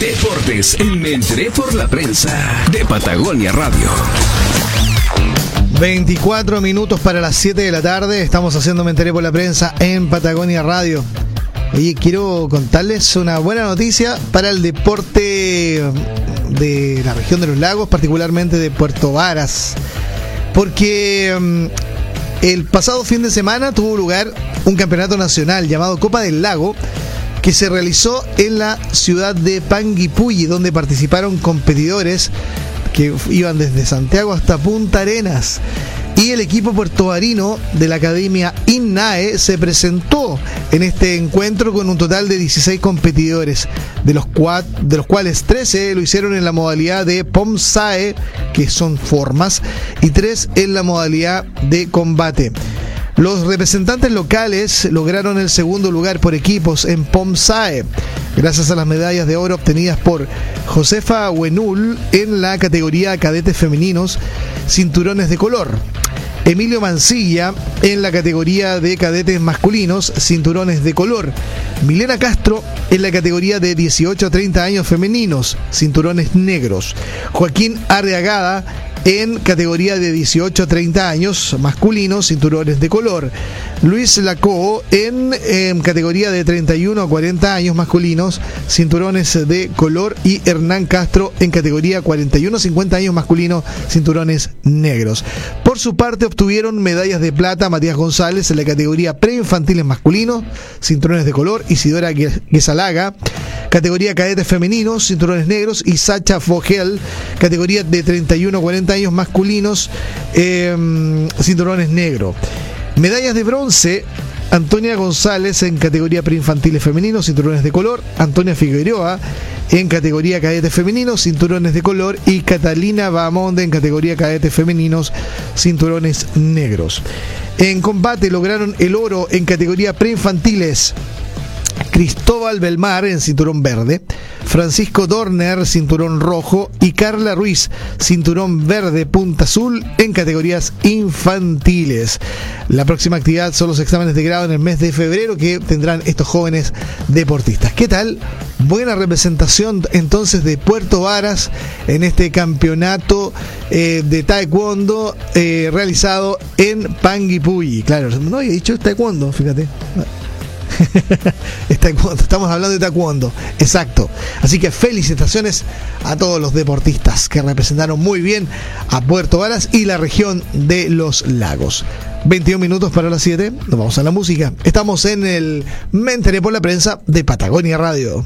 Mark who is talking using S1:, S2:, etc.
S1: Deportes en Me enteré por la prensa de Patagonia Radio.
S2: 24 minutos para las 7 de la tarde. Estamos haciendo Me enteré por la prensa en Patagonia Radio. Oye, quiero contarles una buena noticia para el deporte de la región de los lagos, particularmente de Puerto Varas. Porque mm, el pasado fin de semana tuvo lugar un campeonato nacional llamado Copa del Lago que se realizó en la ciudad de Panguipulli, donde participaron competidores que iban desde Santiago hasta Punta Arenas. Y el equipo puertobarino de la Academia INNAE se presentó en este encuentro con un total de 16 competidores, de los, de los cuales 13 lo hicieron en la modalidad de POMSAE, que son formas, y 3 en la modalidad de combate. Los representantes locales lograron el segundo lugar por equipos en POMSAE, gracias a las medallas de oro obtenidas por Josefa Wenul en la categoría cadetes femeninos, cinturones de color. Emilio Mancilla en la categoría de cadetes masculinos, cinturones de color. Milena Castro en la categoría de 18 a 30 años femeninos, cinturones negros. Joaquín Arriagada en categoría de 18 a 30 años masculinos, cinturones de color. Luis Lacoo en, categoría de 31 a 40 años masculinos, cinturones de color. Y Hernán Castro en categoría 41 a 50 años masculinos, cinturones negros. Por su parte obtuvieron medallas de plata Matías González en la categoría preinfantiles masculinos, cinturones de color. Isidora Guesalaga, categoría cadetes femeninos, cinturones negros. Y Sacha Fogel, categoría de 31 a 40 años masculinos, em, cinturones negros. Medallas de bronce, Antonia González en categoría preinfantiles femeninos, cinturones de color, Antonia Figueroa en categoría cadetes femeninos, cinturones de color y Catalina Bamonde en categoría cadetes femeninos, cinturones negros. En combate lograron el oro en categoría preinfantiles Cristóbal Belmar en cinturón verde, Francisco Dorner cinturón rojo y Carla Ruiz cinturón verde punta azul en categorías infantiles. La próxima actividad son los exámenes de grado en el mes de febrero que tendrán estos jóvenes deportistas. ¿Qué tal? Buena representación entonces de Puerto Varas en este campeonato eh, de taekwondo eh, realizado en Panguipulli. Claro, no había dicho taekwondo, fíjate. Estamos hablando de taekwondo, exacto. Así que felicitaciones a todos los deportistas que representaron muy bien a Puerto Varas y la región de los lagos. 21 minutos para las 7, nos vamos a la música. Estamos en el Me por la prensa de Patagonia Radio.